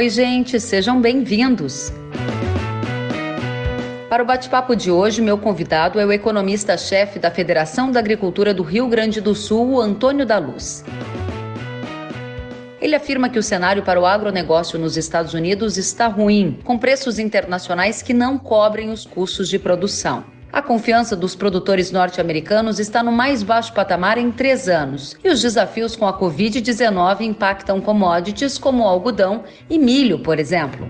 Oi, gente, sejam bem-vindos. Para o bate-papo de hoje, meu convidado é o economista-chefe da Federação da Agricultura do Rio Grande do Sul, Antônio da Luz. Ele afirma que o cenário para o agronegócio nos Estados Unidos está ruim, com preços internacionais que não cobrem os custos de produção. A confiança dos produtores norte-americanos está no mais baixo patamar em três anos, e os desafios com a Covid-19 impactam commodities como algodão e milho, por exemplo.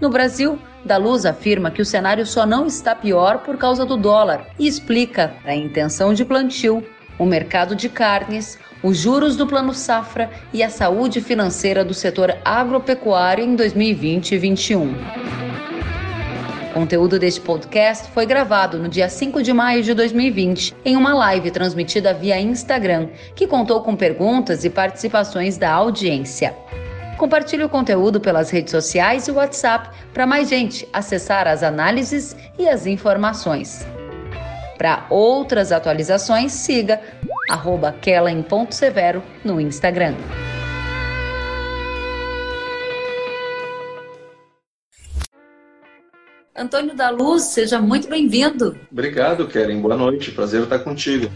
No Brasil, da Luz afirma que o cenário só não está pior por causa do dólar e explica a intenção de plantio, o mercado de carnes, os juros do Plano Safra e a saúde financeira do setor agropecuário em 2020 e 2021. O conteúdo deste podcast foi gravado no dia 5 de maio de 2020, em uma live transmitida via Instagram, que contou com perguntas e participações da audiência. Compartilhe o conteúdo pelas redes sociais e WhatsApp para mais gente acessar as análises e as informações. Para outras atualizações, siga arroba Kellen.severo no Instagram. Antônio da Luz, seja muito bem-vindo. Obrigado, Keren. Boa noite. Prazer estar contigo.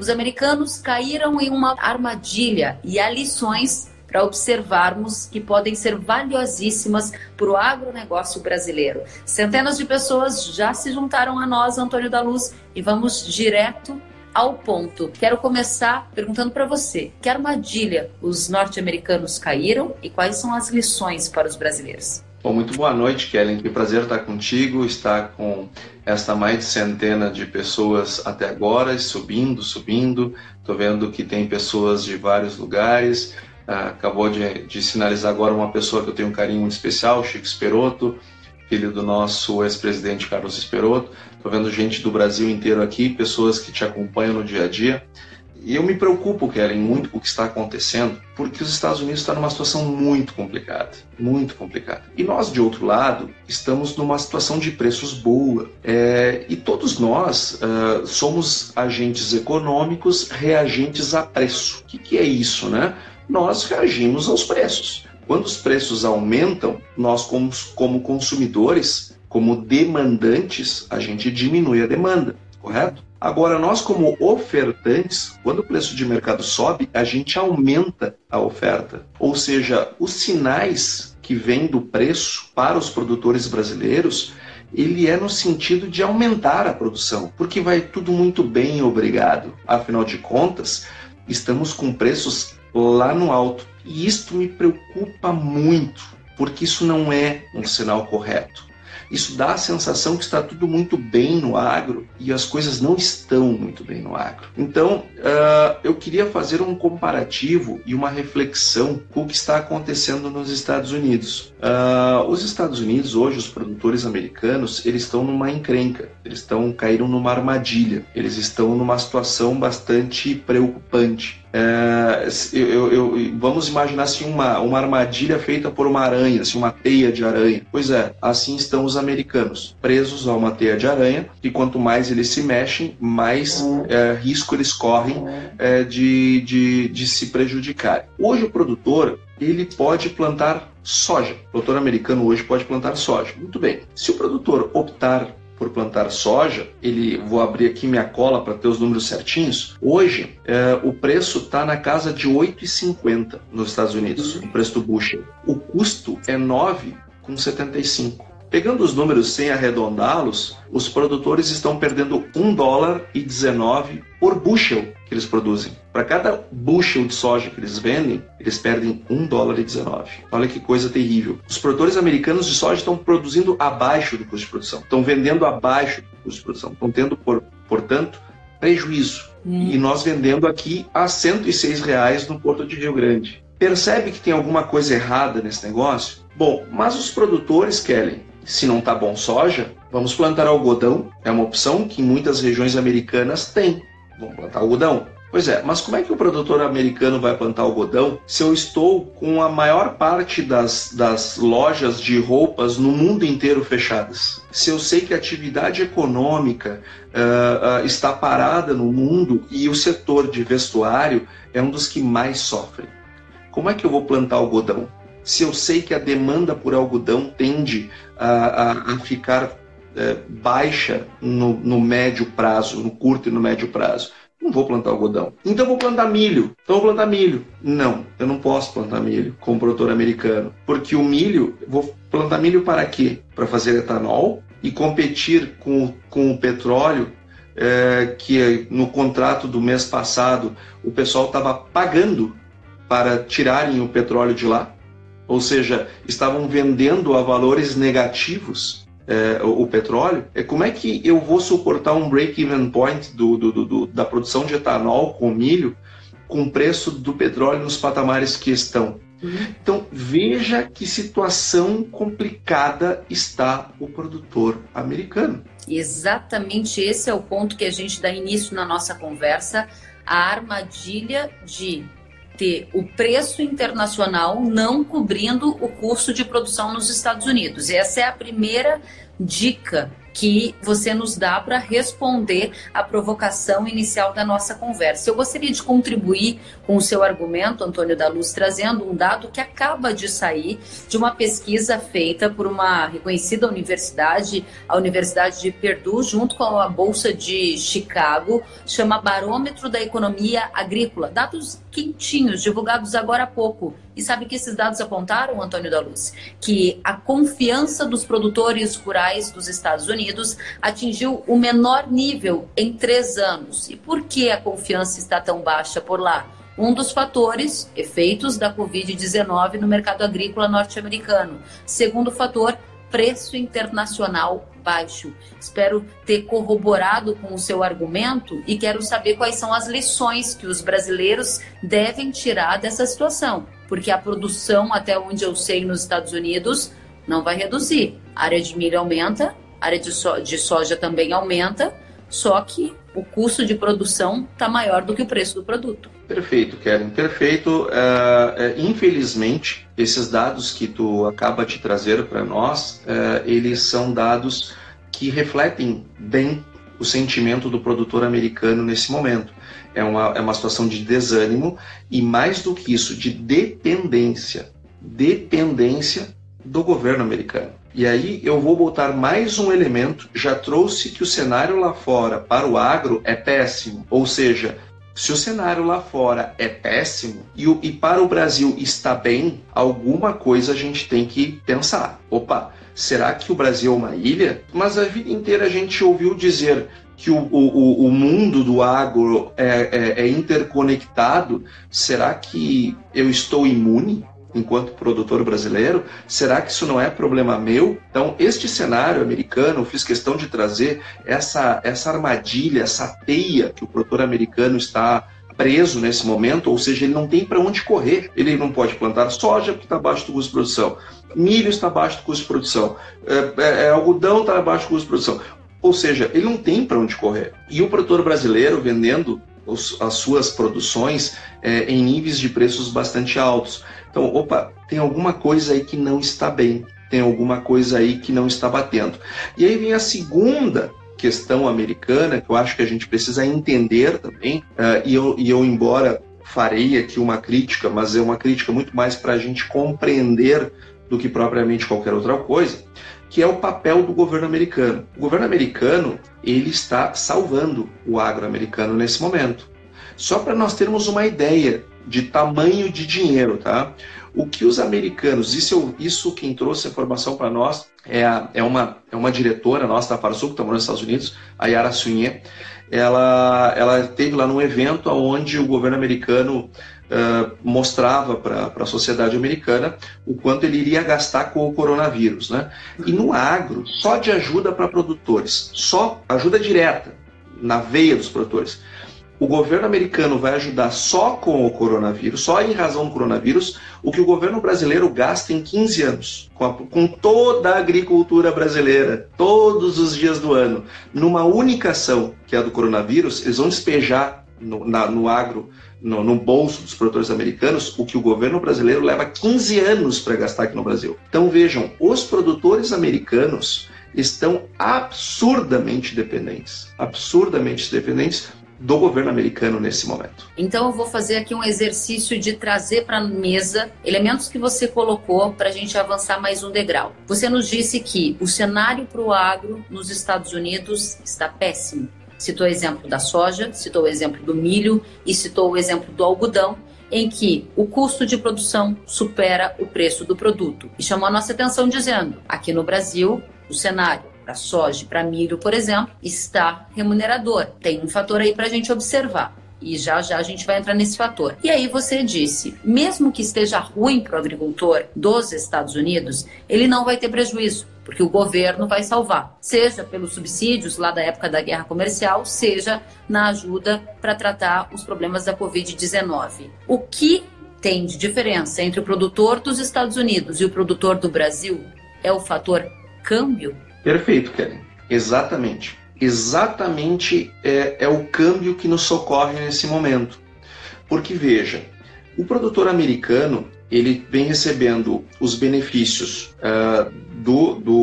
Os americanos caíram em uma armadilha e há lições para observarmos que podem ser valiosíssimas para o agronegócio brasileiro. Centenas de pessoas já se juntaram a nós, Antônio da Luz, e vamos direto ao ponto. Quero começar perguntando para você: que armadilha os norte-americanos caíram e quais são as lições para os brasileiros? Bom, muito boa noite, Kellen. Que prazer estar contigo, estar com esta mais de centena de pessoas até agora, subindo, subindo. Estou vendo que tem pessoas de vários lugares. Ah, acabou de, de, sinalizar agora uma pessoa que eu tenho um carinho muito especial, Chico Esperoto, filho do nosso ex-presidente Carlos Esperoto. Estou vendo gente do Brasil inteiro aqui, pessoas que te acompanham no dia a dia. E eu me preocupo, Kellen, muito com o que está acontecendo, porque os Estados Unidos estão numa situação muito complicada, muito complicada. E nós, de outro lado, estamos numa situação de preços boa. É, e todos nós uh, somos agentes econômicos reagentes a preço. O que, que é isso, né? Nós reagimos aos preços. Quando os preços aumentam, nós, como, como consumidores, como demandantes, a gente diminui a demanda, correto? Agora, nós, como ofertantes, quando o preço de mercado sobe, a gente aumenta a oferta. Ou seja, os sinais que vêm do preço para os produtores brasileiros, ele é no sentido de aumentar a produção, porque vai tudo muito bem, obrigado. Afinal de contas, estamos com preços lá no alto. E isto me preocupa muito, porque isso não é um sinal correto. Isso dá a sensação que está tudo muito bem no agro e as coisas não estão muito bem no agro. Então, uh, eu queria fazer um comparativo e uma reflexão com o que está acontecendo nos Estados Unidos. Uh, os Estados Unidos, hoje, os produtores americanos, eles estão numa encrenca, eles estão caíram numa armadilha, eles estão numa situação bastante preocupante. É, eu, eu, vamos imaginar assim uma, uma armadilha feita por uma aranha, assim, uma teia de aranha. Pois é, assim estão os americanos, presos a uma teia de aranha, e quanto mais eles se mexem, mais é, risco eles correm é, de, de, de se prejudicar. Hoje o produtor ele pode plantar soja. O produtor americano hoje pode plantar soja. Muito bem. Se o produtor optar por plantar soja, ele vou abrir aqui minha cola para ter os números certinhos. Hoje é, o preço está na casa de 8,50 nos Estados Unidos, o preço do bushel. O custo é 9,75. Pegando os números sem arredondá-los, os produtores estão perdendo 1 dólar e 19 por bushel que eles produzem. Para cada bushel de soja que eles vendem, eles perdem 1 dólar e 19. Olha que coisa terrível. Os produtores americanos de soja estão produzindo abaixo do custo de produção, estão vendendo abaixo do custo de produção, estão tendo, por, portanto, prejuízo. Hum. E nós vendendo aqui a 106 reais no Porto de Rio Grande. Percebe que tem alguma coisa errada nesse negócio? Bom, mas os produtores, Kelly, se não está bom soja, vamos plantar algodão. É uma opção que em muitas regiões americanas tem. Vamos plantar algodão. Pois é, mas como é que o produtor americano vai plantar algodão se eu estou com a maior parte das, das lojas de roupas no mundo inteiro fechadas? Se eu sei que a atividade econômica uh, uh, está parada no mundo e o setor de vestuário é um dos que mais sofrem. Como é que eu vou plantar algodão? Se eu sei que a demanda por algodão tende a, a, a ficar é, baixa no, no médio prazo, no curto e no médio prazo, não vou plantar algodão. Então vou plantar milho. Então vou plantar milho. Não, eu não posso plantar milho como produtor americano. Porque o milho, vou plantar milho para quê? Para fazer etanol e competir com, com o petróleo é, que no contrato do mês passado o pessoal estava pagando para tirarem o petróleo de lá. Ou seja, estavam vendendo a valores negativos é, o, o, petróleo, é como é que eu vou suportar um break-even point do, do, do, da produção de etanol com milho com o preço do petróleo nos patamares que estão? Uhum. Então, veja que situação complicada está o produtor americano. Exatamente esse é o ponto que a gente dá início na nossa conversa, a armadilha de ter o preço internacional não cobrindo o custo de produção nos Estados Unidos. Essa é a primeira dica que você nos dá para responder à provocação inicial da nossa conversa. Eu gostaria de contribuir com o seu argumento, Antônio da Luz, trazendo um dado que acaba de sair de uma pesquisa feita por uma reconhecida universidade, a Universidade de Purdue, junto com a Bolsa de Chicago, chama Barômetro da Economia Agrícola. Dados quentinhos, divulgados agora há pouco. E sabe que esses dados apontaram, Antônio da Luz? Que a confiança dos produtores rurais dos Estados Unidos atingiu o menor nível em três anos. E por que a confiança está tão baixa por lá? Um dos fatores, efeitos da Covid-19 no mercado agrícola norte-americano. Segundo fator, preço internacional baixo. Espero ter corroborado com o seu argumento e quero saber quais são as lições que os brasileiros devem tirar dessa situação, porque a produção, até onde eu sei, nos Estados Unidos não vai reduzir. A área de milho aumenta, a área de, so de soja também aumenta, só que o custo de produção está maior do que o preço do produto. Perfeito, Kellen, perfeito. Uh, infelizmente, esses dados que tu acaba de trazer para nós, uh, eles são dados que refletem bem o sentimento do produtor americano nesse momento. É uma, é uma situação de desânimo e, mais do que isso, de dependência. Dependência do governo americano. E aí eu vou botar mais um elemento. Já trouxe que o cenário lá fora para o agro é péssimo. Ou seja, se o cenário lá fora é péssimo e, o, e para o Brasil está bem, alguma coisa a gente tem que pensar. Opa, será que o Brasil é uma ilha? Mas a vida inteira a gente ouviu dizer que o, o, o mundo do agro é, é, é interconectado. Será que eu estou imune? enquanto produtor brasileiro? Será que isso não é problema meu? Então, este cenário americano, eu fiz questão de trazer essa, essa armadilha, essa teia que o produtor americano está preso nesse momento, ou seja, ele não tem para onde correr. Ele não pode plantar soja porque está abaixo do custo de produção, milho está abaixo do custo de produção, é, é, é algodão está abaixo do custo de produção. Ou seja, ele não tem para onde correr. E o produtor brasileiro vendendo os, as suas produções é, em níveis de preços bastante altos. Então, opa, tem alguma coisa aí que não está bem, tem alguma coisa aí que não está batendo. E aí vem a segunda questão americana, que eu acho que a gente precisa entender também, uh, e, eu, e eu, embora farei aqui uma crítica, mas é uma crítica muito mais para a gente compreender do que propriamente qualquer outra coisa, que é o papel do governo americano. O governo americano ele está salvando o agro americano nesse momento. Só para nós termos uma ideia de tamanho de dinheiro, tá? O que os americanos, isso, isso quem trouxe a informação para nós é, a, é, uma, é uma diretora nossa da Farsul, que está nos Estados Unidos, a Yara Sunye. Ela, ela teve lá num evento onde o governo americano uh, mostrava para a sociedade americana o quanto ele iria gastar com o coronavírus. Né? E no agro, só de ajuda para produtores, só ajuda direta na veia dos produtores, o governo americano vai ajudar só com o coronavírus, só em razão do coronavírus, o que o governo brasileiro gasta em 15 anos, com, a, com toda a agricultura brasileira, todos os dias do ano, numa única ação, que é a do coronavírus, eles vão despejar no, na, no agro, no, no, bolso dos produtores americanos, o que o governo brasileiro leva 15 anos para gastar aqui no Brasil. Então vejam, os produtores americanos estão absurdamente dependentes, absurdamente dependentes do governo americano nesse momento. Então eu vou fazer aqui um exercício de trazer para a mesa elementos que você colocou para a gente avançar mais um degrau. Você nos disse que o cenário para o agro nos Estados Unidos está péssimo. Citou o exemplo da soja, citou o exemplo do milho e citou o exemplo do algodão, em que o custo de produção supera o preço do produto. E chamou a nossa atenção dizendo: aqui no Brasil, o cenário para soja e para milho, por exemplo, está remunerador. Tem um fator aí para a gente observar. E já já a gente vai entrar nesse fator. E aí você disse, mesmo que esteja ruim para o agricultor dos Estados Unidos, ele não vai ter prejuízo, porque o governo vai salvar, seja pelos subsídios lá da época da guerra comercial, seja na ajuda para tratar os problemas da Covid-19. O que tem de diferença entre o produtor dos Estados Unidos e o produtor do Brasil é o fator câmbio? Perfeito, Kelly. Exatamente exatamente é, é o câmbio que nos socorre nesse momento. Porque veja, o produtor americano ele vem recebendo os benefícios uh, do, do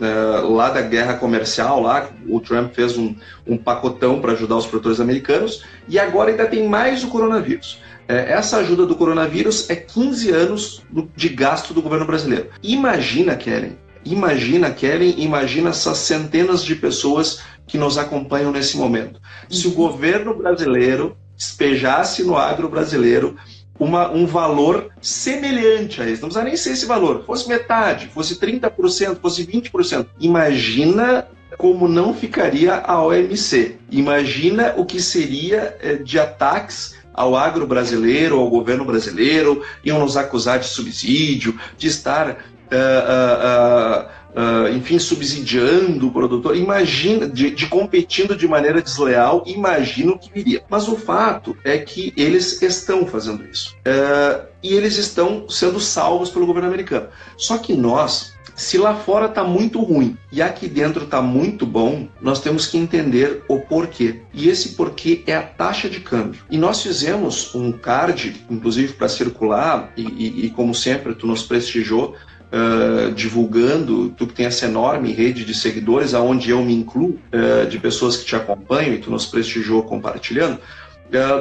uh, lá da guerra comercial, lá o Trump fez um, um pacotão para ajudar os produtores americanos e agora ainda tem mais o coronavírus. Uh, essa ajuda do coronavírus é 15 anos de gasto do governo brasileiro. Imagina, Kellen, imagina, Kellen, imagina essas centenas de pessoas que nos acompanham nesse momento. Se o uhum. governo brasileiro despejasse no agro brasileiro uma, um valor semelhante a esse, não precisa nem ser esse valor, fosse metade, fosse 30%, fosse 20%. Imagina como não ficaria a OMC. Imagina o que seria eh, de ataques ao agro brasileiro, ao governo brasileiro, iam nos acusar de subsídio, de estar uh, uh, uh, uh, enfim, subsidiando o produtor, imagina, de, de, competindo de maneira desleal, imagina o que viria. Mas o fato é que eles estão fazendo isso. Uh, e eles estão sendo salvos pelo governo americano. Só que nós, se lá fora está muito ruim e aqui dentro está muito bom, nós temos que entender o porquê. E esse porquê é a taxa de câmbio. E nós fizemos um card, inclusive para circular, e, e, e, como sempre tu nos prestigiou, uh, divulgando, tu que tem essa enorme rede de seguidores, aonde eu me incluo, uh, de pessoas que te acompanham e tu nos prestigiou compartilhando,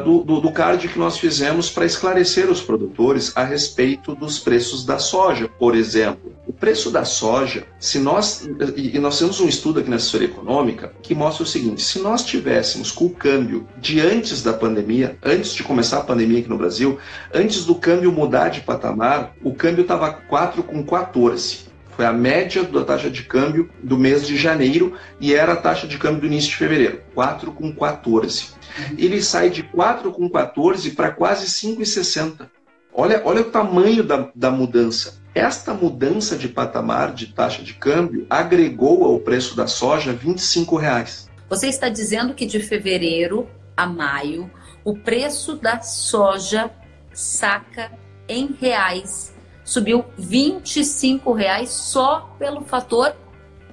do, do, do card que nós fizemos para esclarecer os produtores a respeito dos preços da soja, por exemplo. O preço da soja, se nós e nós temos um estudo aqui na assessoria econômica que mostra o seguinte: se nós tivéssemos com o câmbio de antes da pandemia, antes de começar a pandemia aqui no Brasil, antes do câmbio mudar de patamar, o câmbio estava 4,14. Foi a média da taxa de câmbio do mês de janeiro e era a taxa de câmbio do início de fevereiro, 4,14. Ele sai de 4,14 para quase 5,60. Olha, olha o tamanho da, da mudança. Esta mudança de patamar de taxa de câmbio agregou ao preço da soja 25 reais. Você está dizendo que de fevereiro a maio o preço da soja saca em reais subiu 25 reais só pelo fator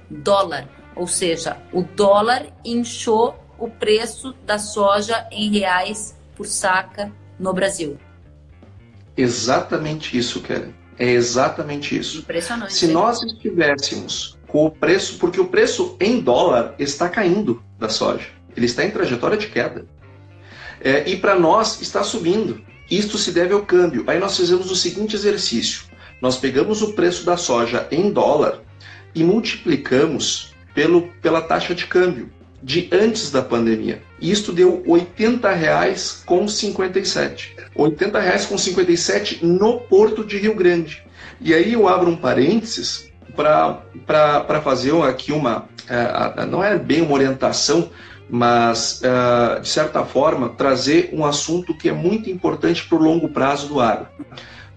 dólar, ou seja, o dólar inchou o preço da soja em reais por saca no Brasil. Exatamente isso, Kelly. É exatamente isso. Impressionante. Se nós estivéssemos com o preço, porque o preço em dólar está caindo da soja, ele está em trajetória de queda. É, e para nós está subindo. Isto se deve ao câmbio. Aí nós fizemos o seguinte exercício: nós pegamos o preço da soja em dólar e multiplicamos pelo, pela taxa de câmbio de antes da pandemia. E isto deu R$ 80,57. com 57. R$ reais com 57 no Porto de Rio Grande. E aí eu abro um parênteses para fazer aqui uma. Uh, não é bem uma orientação, mas uh, de certa forma trazer um assunto que é muito importante para o longo prazo do agro.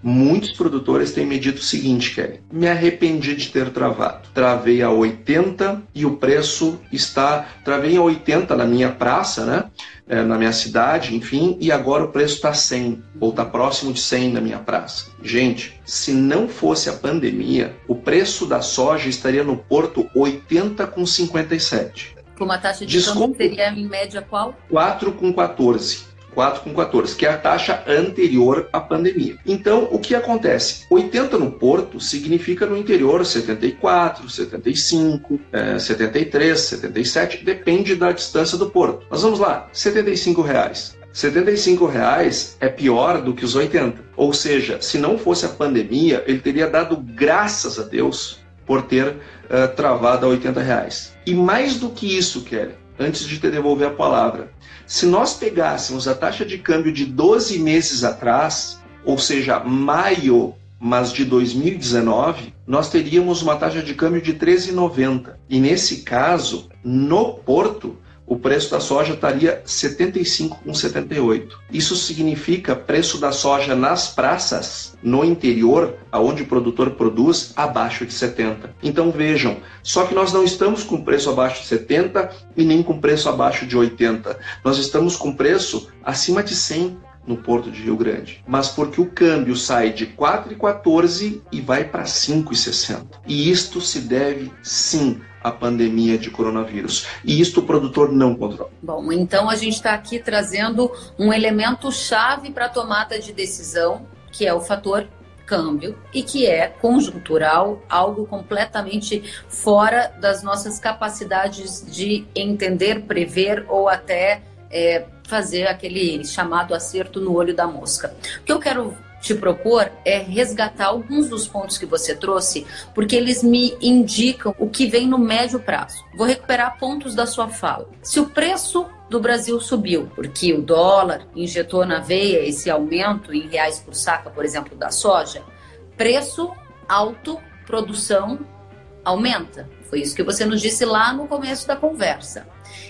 Muitos produtores têm me dito o seguinte, Kelly: me arrependi de ter travado. Travei a 80 e o preço está. Travei a 80 na minha praça, né? É, na minha cidade, enfim, e agora o preço está 100, ou está próximo de 100 na minha praça. Gente, se não fosse a pandemia, o preço da soja estaria no porto 80 com 57. Com uma taxa de Desconto, seria em média qual? 4 com 14. 4,14, que é a taxa anterior à pandemia. Então, o que acontece? 80 no Porto significa no interior 74, 75, é, 73, 77, depende da distância do Porto. Mas vamos lá, 75 reais. 75 reais é pior do que os 80. Ou seja, se não fosse a pandemia, ele teria dado graças a Deus por ter uh, travado a 80 reais. E mais do que isso, Kelly, antes de te devolver a palavra, se nós pegássemos a taxa de câmbio de 12 meses atrás, ou seja, maio, mas de 2019, nós teríamos uma taxa de câmbio de 13,90. E nesse caso, no Porto, o preço da soja estaria 75,78. Isso significa preço da soja nas praças, no interior, aonde o produtor produz, abaixo de 70. Então vejam, só que nós não estamos com preço abaixo de 70 e nem com preço abaixo de 80. Nós estamos com preço acima de 100 no Porto de Rio Grande, mas porque o câmbio sai de 4,14 e vai para 5,60. E isto se deve sim à pandemia de coronavírus. E isto o produtor não controla. Bom, então a gente está aqui trazendo um elemento chave para a tomada de decisão, que é o fator câmbio e que é conjuntural, algo completamente fora das nossas capacidades de entender, prever ou até é, fazer aquele chamado acerto no olho da mosca. O que eu quero te propor é resgatar alguns dos pontos que você trouxe, porque eles me indicam o que vem no médio prazo. Vou recuperar pontos da sua fala. Se o preço do Brasil subiu, porque o dólar injetou na veia esse aumento em reais por saca, por exemplo, da soja, preço alto, produção aumenta. Foi isso que você nos disse lá no começo da conversa.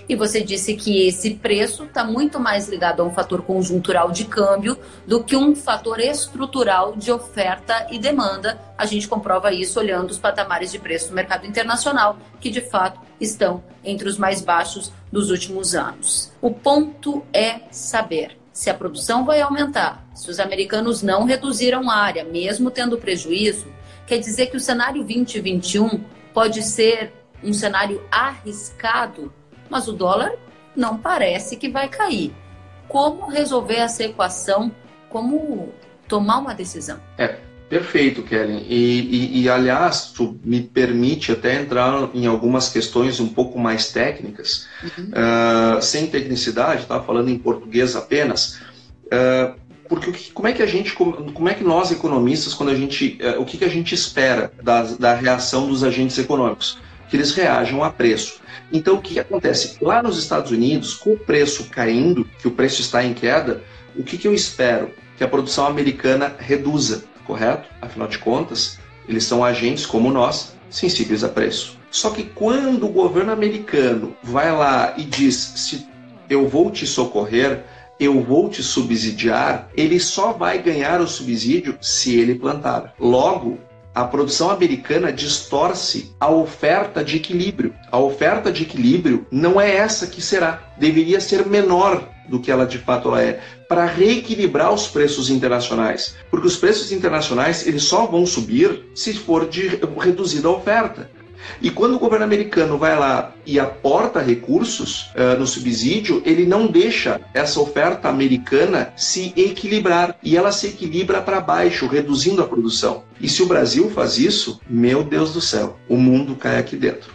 E você disse que esse preço está muito mais ligado a um fator conjuntural de câmbio do que um fator estrutural de oferta e demanda. A gente comprova isso olhando os patamares de preço no mercado internacional, que de fato estão entre os mais baixos dos últimos anos. O ponto é saber se a produção vai aumentar, se os americanos não reduziram a área, mesmo tendo prejuízo, quer dizer que o cenário 2021 pode ser um cenário arriscado mas o dólar não parece que vai cair. Como resolver essa equação? Como tomar uma decisão? É, perfeito, Kellen. E, e, e, aliás, tu me permite até entrar em algumas questões um pouco mais técnicas, uhum. uh, sem tecnicidade, tá? falando em português apenas. Uh, porque como é que a gente, como é que nós economistas, quando a gente, uh, o que, que a gente espera da, da reação dos agentes econômicos? Que eles reajam a preço. Então, o que acontece? Lá nos Estados Unidos, com o preço caindo, que o preço está em queda, o que, que eu espero? Que a produção americana reduza, correto? Afinal de contas, eles são agentes como nós, sensíveis a preço. Só que quando o governo americano vai lá e diz se eu vou te socorrer, eu vou te subsidiar, ele só vai ganhar o subsídio se ele plantar. Logo, a produção americana distorce a oferta de equilíbrio. A oferta de equilíbrio não é essa que será. Deveria ser menor do que ela de fato ela é, para reequilibrar os preços internacionais. Porque os preços internacionais eles só vão subir se for de reduzida a oferta. E quando o governo americano vai lá e aporta recursos uh, no subsídio, ele não deixa essa oferta americana se equilibrar e ela se equilibra para baixo, reduzindo a produção. E se o Brasil faz isso, meu Deus do céu, o mundo cai aqui dentro.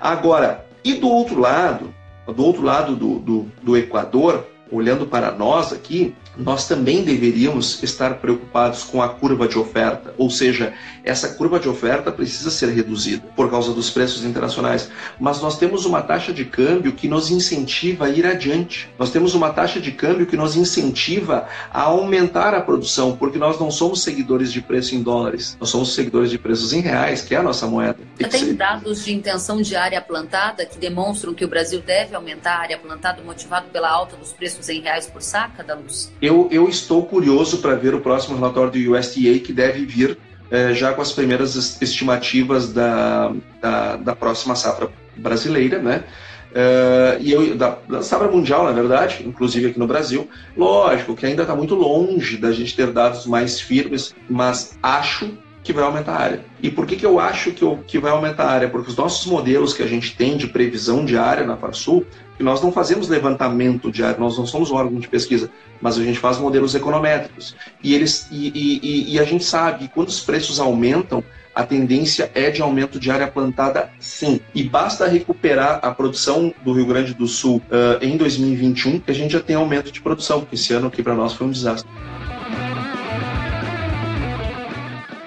Agora, e do outro lado, do outro lado do, do, do Equador, olhando para nós aqui, nós também deveríamos estar preocupados com a curva de oferta, ou seja, essa curva de oferta precisa ser reduzida por causa dos preços internacionais, mas nós temos uma taxa de câmbio que nos incentiva a ir adiante. Nós temos uma taxa de câmbio que nos incentiva a aumentar a produção, porque nós não somos seguidores de preço em dólares, nós somos seguidores de preços em reais, que é a nossa moeda. Tem, tem dados de intenção de área plantada que demonstram que o Brasil deve aumentar a área plantada motivado pela alta dos preços em reais por saca da luz? Eu, eu estou curioso para ver o próximo relatório do USDA que deve vir é, já com as primeiras estimativas da, da, da próxima safra brasileira, né? Uh, e eu, da, da safra mundial, na verdade, inclusive aqui no Brasil. Lógico que ainda está muito longe da gente ter dados mais firmes, mas acho que vai aumentar a área. E por que, que eu acho que, eu, que vai aumentar a área? Porque os nossos modelos que a gente tem de previsão de área na Farsul nós não fazemos levantamento diário, nós não somos um órgão de pesquisa, mas a gente faz modelos econométricos. E, eles, e, e, e a gente sabe que quando os preços aumentam, a tendência é de aumento de área plantada, sim. E basta recuperar a produção do Rio Grande do Sul uh, em 2021 que a gente já tem aumento de produção, porque esse ano aqui para nós foi um desastre.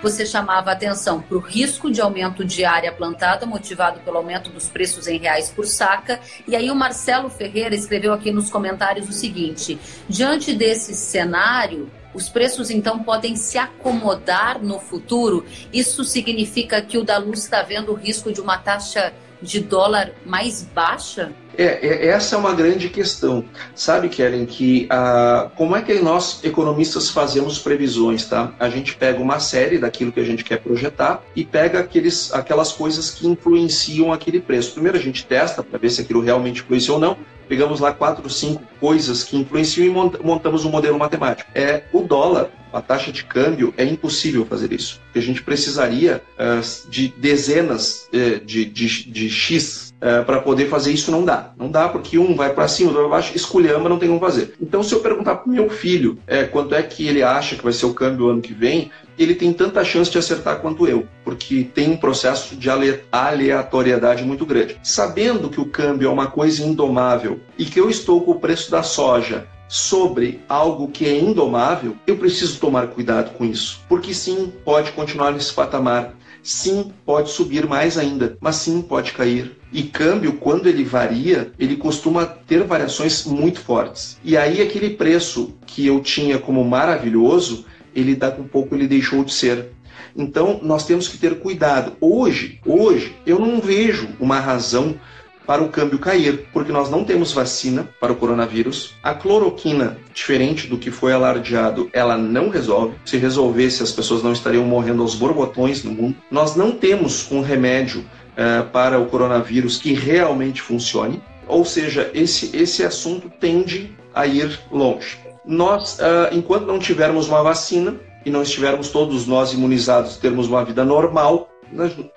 Você chamava atenção para o risco de aumento de área plantada, motivado pelo aumento dos preços em reais por saca. E aí o Marcelo Ferreira escreveu aqui nos comentários o seguinte: diante desse cenário, os preços então podem se acomodar no futuro. Isso significa que o da luz está vendo o risco de uma taxa de dólar mais baixa? É, é, essa é uma grande questão. Sabe, Kellen, que ah, como é que nós, economistas, fazemos previsões, tá? A gente pega uma série daquilo que a gente quer projetar e pega aqueles, aquelas coisas que influenciam aquele preço. Primeiro a gente testa para ver se aquilo realmente influencia ou não. Pegamos lá quatro, cinco coisas que influenciam e montamos um modelo matemático. É o dólar, a taxa de câmbio, é impossível fazer isso. Porque a gente precisaria uh, de dezenas uh, de, de, de X uh, para poder fazer isso, não dá. Não dá porque um vai para cima, outro vai para baixo, escolhama, não tem como fazer. Então, se eu perguntar para meu filho quanto é que ele acha que vai ser o câmbio ano que vem, ele tem tanta chance de acertar quanto eu, porque tem um processo de aleatoriedade muito grande. Sabendo que o câmbio é uma coisa indomável e que eu estou com o preço da soja sobre algo que é indomável, eu preciso tomar cuidado com isso, porque sim, pode continuar nesse patamar. Sim, pode subir mais ainda, mas sim, pode cair. E câmbio, quando ele varia, ele costuma ter variações muito fortes. E aí, aquele preço que eu tinha como maravilhoso, ele daqui um pouco ele deixou de ser. Então, nós temos que ter cuidado. Hoje, hoje, eu não vejo uma razão para o câmbio cair, porque nós não temos vacina para o coronavírus. A cloroquina, diferente do que foi alardeado, ela não resolve. Se resolvesse, as pessoas não estariam morrendo aos borbotões no mundo. Nós não temos um remédio uh, para o coronavírus que realmente funcione. Ou seja, esse, esse assunto tende a ir longe. Nós, uh, enquanto não tivermos uma vacina e não estivermos todos nós imunizados, termos uma vida normal,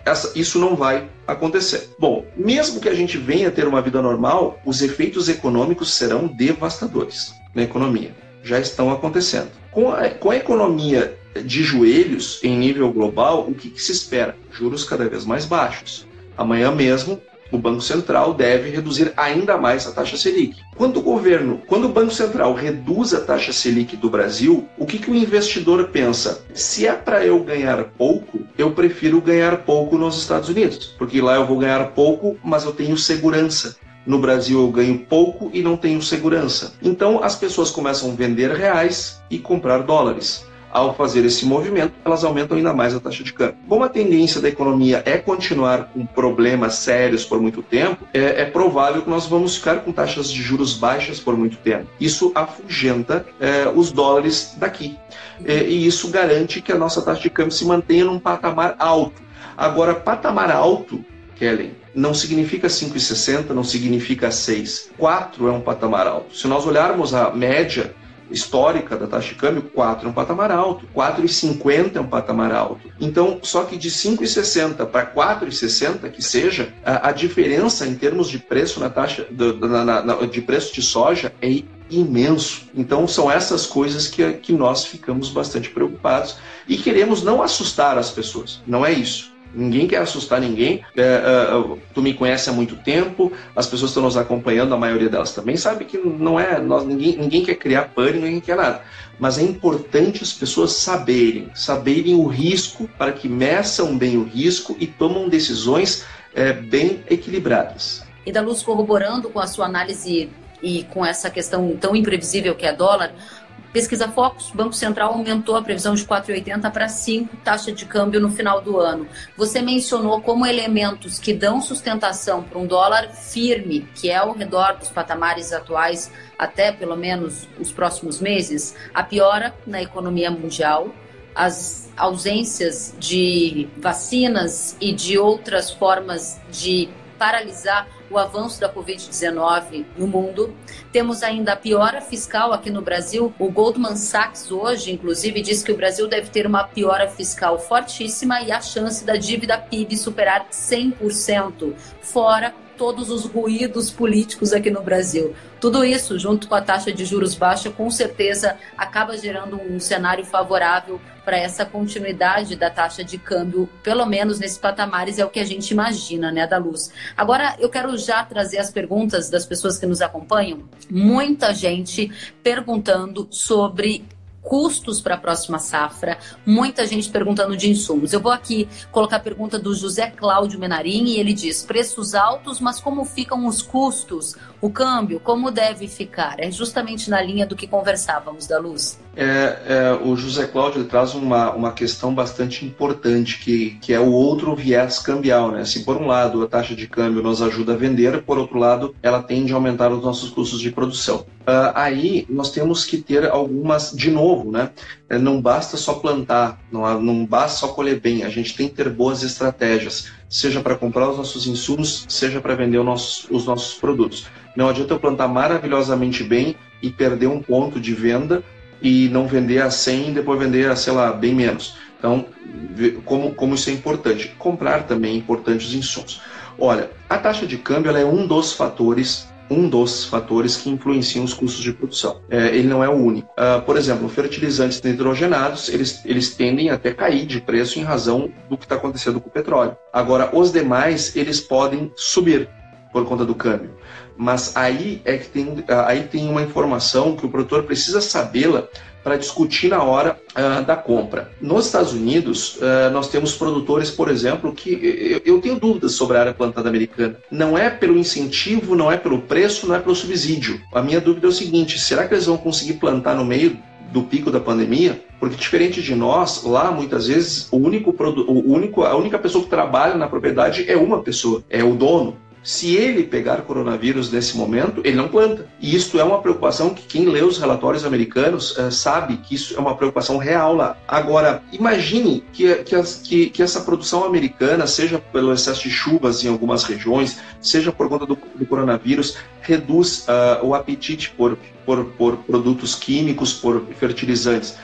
essa, isso não vai acontecer. Bom, mesmo que a gente venha a ter uma vida normal, os efeitos econômicos serão devastadores na economia. Já estão acontecendo. Com a, com a economia de joelhos em nível global, o que, que se espera? Juros cada vez mais baixos. Amanhã mesmo, o Banco Central deve reduzir ainda mais a taxa Selic. Quando o governo, quando o Banco Central reduz a taxa Selic do Brasil, o que, que o investidor pensa? Se é para eu ganhar pouco, eu prefiro ganhar pouco nos Estados Unidos, porque lá eu vou ganhar pouco, mas eu tenho segurança. No Brasil eu ganho pouco e não tenho segurança. Então as pessoas começam a vender reais e comprar dólares ao fazer esse movimento, elas aumentam ainda mais a taxa de câmbio. Como a tendência da economia é continuar com problemas sérios por muito tempo, é, é provável que nós vamos ficar com taxas de juros baixas por muito tempo. Isso afugenta é, os dólares daqui. É, e isso garante que a nossa taxa de câmbio se mantenha num patamar alto. Agora, patamar alto, Kellen, não significa 5,60, não significa 6. 4 é um patamar alto. Se nós olharmos a média histórica da taxa de câmbio, 4 é um patamar alto, 4,50 é um patamar alto. Então, só que de 5,60 para 4,60 que seja, a, a, diferença em termos de preço na taxa do, na, na, de preço de soja é imenso. Então são essas coisas que, que nós ficamos bastante preocupados e queremos não assustar as pessoas. Não é isso. Ninguém quer assustar ninguém. É, é, tu me conhece há muito tempo, as pessoas estão nos acompanhando, a maioria delas também sabe que não é. Nós, ninguém, ninguém quer criar pânico, ninguém quer nada. Mas é importante as pessoas saberem, saberem o risco para que meçam bem o risco e tomam decisões é, bem equilibradas. E da Luz, corroborando com a sua análise e com essa questão tão imprevisível que é dólar, Pesquisa Focus, Banco Central aumentou a previsão de 4,80 para 5 taxa de câmbio no final do ano. Você mencionou como elementos que dão sustentação para um dólar firme, que é ao redor dos patamares atuais até pelo menos os próximos meses, a piora na economia mundial, as ausências de vacinas e de outras formas de paralisar o avanço da Covid-19 no mundo. Temos ainda a piora fiscal aqui no Brasil. O Goldman Sachs hoje, inclusive, diz que o Brasil deve ter uma piora fiscal fortíssima e a chance da dívida PIB superar 100%, fora todos os ruídos políticos aqui no Brasil. Tudo isso, junto com a taxa de juros baixa, com certeza acaba gerando um cenário favorável para essa continuidade da taxa de câmbio, pelo menos nesses patamares, é o que a gente imagina, né, da luz. Agora, eu quero já trazer as perguntas das pessoas que nos acompanham. Muita gente perguntando sobre custos para a próxima safra, muita gente perguntando de insumos. Eu vou aqui colocar a pergunta do José Cláudio Menarim e ele diz: preços altos, mas como ficam os custos? O câmbio, como deve ficar? É justamente na linha do que conversávamos da luz. É, é, o José Cláudio traz uma, uma questão bastante importante, que, que é o outro viés cambial. Né? Se por um lado a taxa de câmbio nos ajuda a vender, por outro lado ela tende a aumentar os nossos custos de produção. Uh, aí nós temos que ter algumas, de novo, né? É, não basta só plantar, não, não basta só colher bem, a gente tem que ter boas estratégias, seja para comprar os nossos insumos, seja para vender os nossos, os nossos produtos. Não adianta eu plantar maravilhosamente bem e perder um ponto de venda e não vender a 100 e depois vender a, sei lá, bem menos. Então, como, como isso é importante. Comprar também é importante os insumos. Olha, a taxa de câmbio é um dos fatores um dos fatores que influenciam os custos de produção. É, ele não é o único. Uh, por exemplo, fertilizantes nitrogenados, eles, eles tendem até cair de preço em razão do que está acontecendo com o petróleo. Agora, os demais, eles podem subir por conta do câmbio. Mas aí é que tem, aí tem uma informação que o produtor precisa sabê-la para discutir na hora uh, da compra. Nos Estados Unidos, uh, nós temos produtores, por exemplo, que eu, eu, tenho dúvidas sobre a área plantada americana. Não é pelo incentivo, não é pelo preço, não é pelo subsídio. A minha dúvida é o seguinte: será que eles vão conseguir plantar no meio do pico da pandemia? Porque diferente de nós, lá muitas vezes o único, o único a única pessoa que trabalha na propriedade é uma pessoa, é o dono. Se ele pegar coronavírus nesse momento, ele não planta. E isso é uma preocupação que quem lê os relatórios americanos uh, sabe que isso é uma preocupação real lá. Agora, imagine que, que, as, que, que, essa produção americana, seja pelo excesso de chuvas em algumas regiões, seja por conta do, do coronavírus, reduz uh, o apetite por, por, por produtos químicos, por fertilizantes.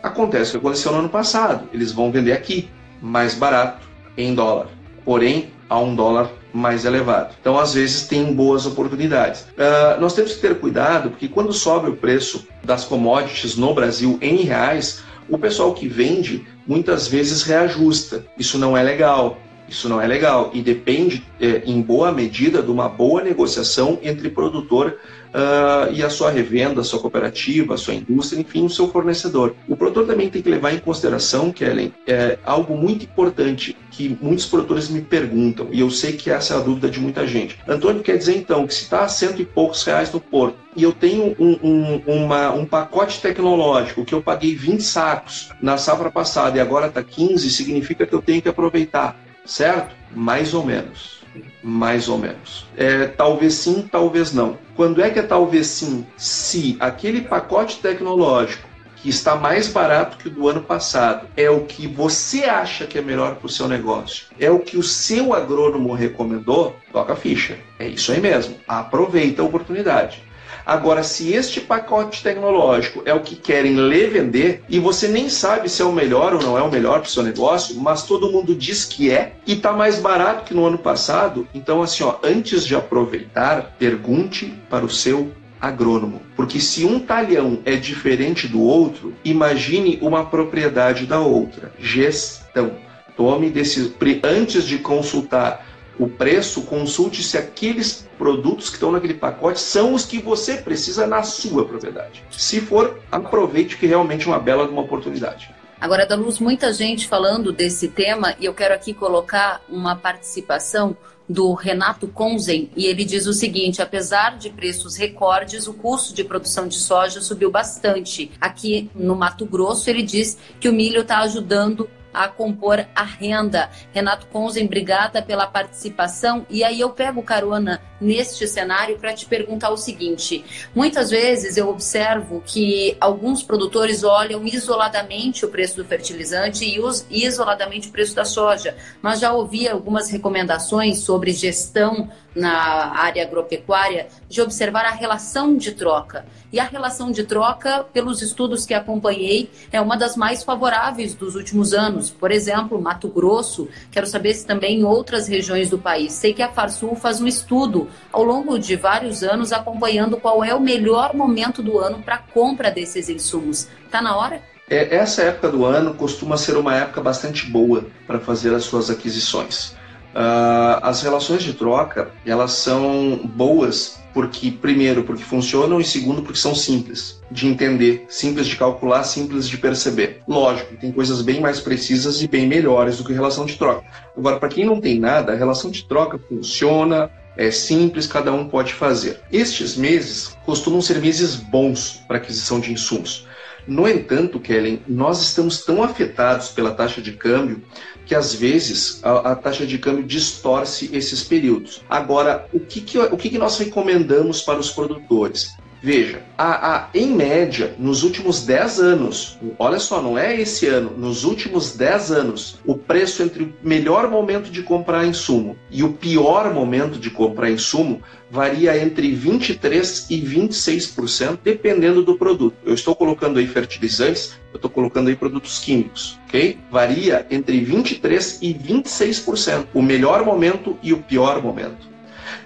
Acontece o que aconteceu no ano passado. Eles vão vender aqui, mais barato, em dólar. Porém, a um dólar mais elevado. Então, às vezes, tem boas oportunidades. Uh, nós temos que ter cuidado, porque quando sobe o preço das commodities no Brasil em reais, o pessoal que vende muitas vezes reajusta. Isso não é legal. Isso não é legal e depende, é, em boa medida, de uma boa negociação entre produtor uh, e a sua revenda, a sua cooperativa, a sua indústria, enfim, o seu fornecedor. O produtor também tem que levar em consideração, Kellen, é algo muito importante que muitos produtores me perguntam, e eu sei que essa é a dúvida de muita gente. Antônio, quer dizer então que se está a cento e poucos reais no porto e eu tenho um, um, uma, um pacote tecnológico que eu paguei 20 sacos na safra passada e agora está 15, significa que eu tenho que aproveitar, certo? Mais ou menos mais ou menos. É, talvez sim, talvez não. Quando é que é talvez sim? Se aquele pacote tecnológico que está mais barato que o do ano passado é o que você acha que é melhor para o seu negócio, é o que o seu agrônomo recomendou, toca a ficha. É isso aí mesmo. Aproveita a oportunidade. Agora, se este pacote tecnológico é o que querem ler vender e você nem sabe se é o melhor ou não é o melhor para o seu negócio, mas todo mundo diz que é e está mais barato que no ano passado, então assim, ó, antes de aproveitar, pergunte para o seu agrônomo. Porque se um talhão é diferente do outro, imagine uma propriedade da outra. Gestão. Tome decisão antes de consultar o preço, consulte se aqueles produtos que estão naquele pacote são os que você precisa na sua propriedade. Se for, aproveite que realmente é uma bela uma oportunidade. Agora, da luz, muita gente falando desse tema e eu quero aqui colocar uma participação do Renato Konzen e ele diz o seguinte: apesar de preços recordes, o custo de produção de soja subiu bastante. Aqui no Mato Grosso, ele diz que o milho está ajudando a compor a renda. Renato Conzen, obrigada pela participação. E aí eu pego carona neste cenário para te perguntar o seguinte: muitas vezes eu observo que alguns produtores olham isoladamente o preço do fertilizante e isoladamente o preço da soja, mas já ouvi algumas recomendações sobre gestão na área agropecuária de observar a relação de troca. E a relação de troca, pelos estudos que acompanhei, é uma das mais favoráveis dos últimos anos. Por exemplo, Mato Grosso, quero saber se também em outras regiões do país. Sei que a Farsul faz um estudo ao longo de vários anos acompanhando qual é o melhor momento do ano para compra desses insumos. Está na hora? É, essa época do ano costuma ser uma época bastante boa para fazer as suas aquisições. Uh, as relações de troca elas são boas porque primeiro porque funcionam e segundo porque são simples de entender, simples de calcular, simples de perceber. Lógico, tem coisas bem mais precisas e bem melhores do que relação de troca. Agora, para quem não tem nada, a relação de troca funciona, é simples, cada um pode fazer. Estes meses costumam ser meses bons para aquisição de insumos. No entanto, Kellen, nós estamos tão afetados pela taxa de câmbio que às vezes a, a taxa de câmbio distorce esses períodos. Agora, o que, que, o que, que nós recomendamos para os produtores? Veja, a, a, em média, nos últimos 10 anos, olha só, não é esse ano, nos últimos 10 anos, o preço entre o melhor momento de comprar insumo e o pior momento de comprar insumo varia entre 23% e 26%, dependendo do produto. Eu estou colocando aí fertilizantes, eu estou colocando aí produtos químicos, ok? Varia entre 23% e 26%, o melhor momento e o pior momento.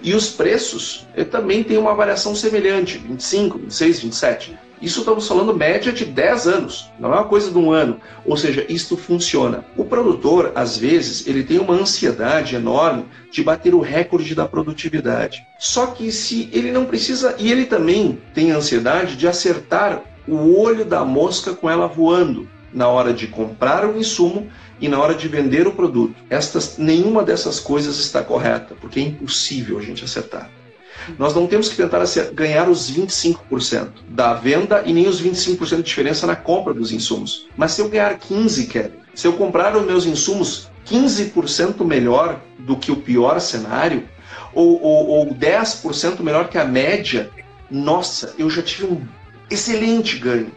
E os preços também têm uma variação semelhante, 25, 26, 27. Isso estamos falando média de 10 anos, não é uma coisa de um ano. Ou seja, isto funciona. O produtor, às vezes, ele tem uma ansiedade enorme de bater o recorde da produtividade. Só que se ele não precisa, e ele também tem ansiedade de acertar o olho da mosca com ela voando na hora de comprar o insumo e na hora de vender o produto. Estas, nenhuma dessas coisas está correta, porque é impossível a gente acertar. Nós não temos que tentar ganhar os 25% da venda e nem os 25% de diferença na compra dos insumos. Mas se eu ganhar 15, Kevin, se eu comprar os meus insumos 15% melhor do que o pior cenário, ou, ou, ou 10% melhor que a média, nossa, eu já tive um excelente ganho.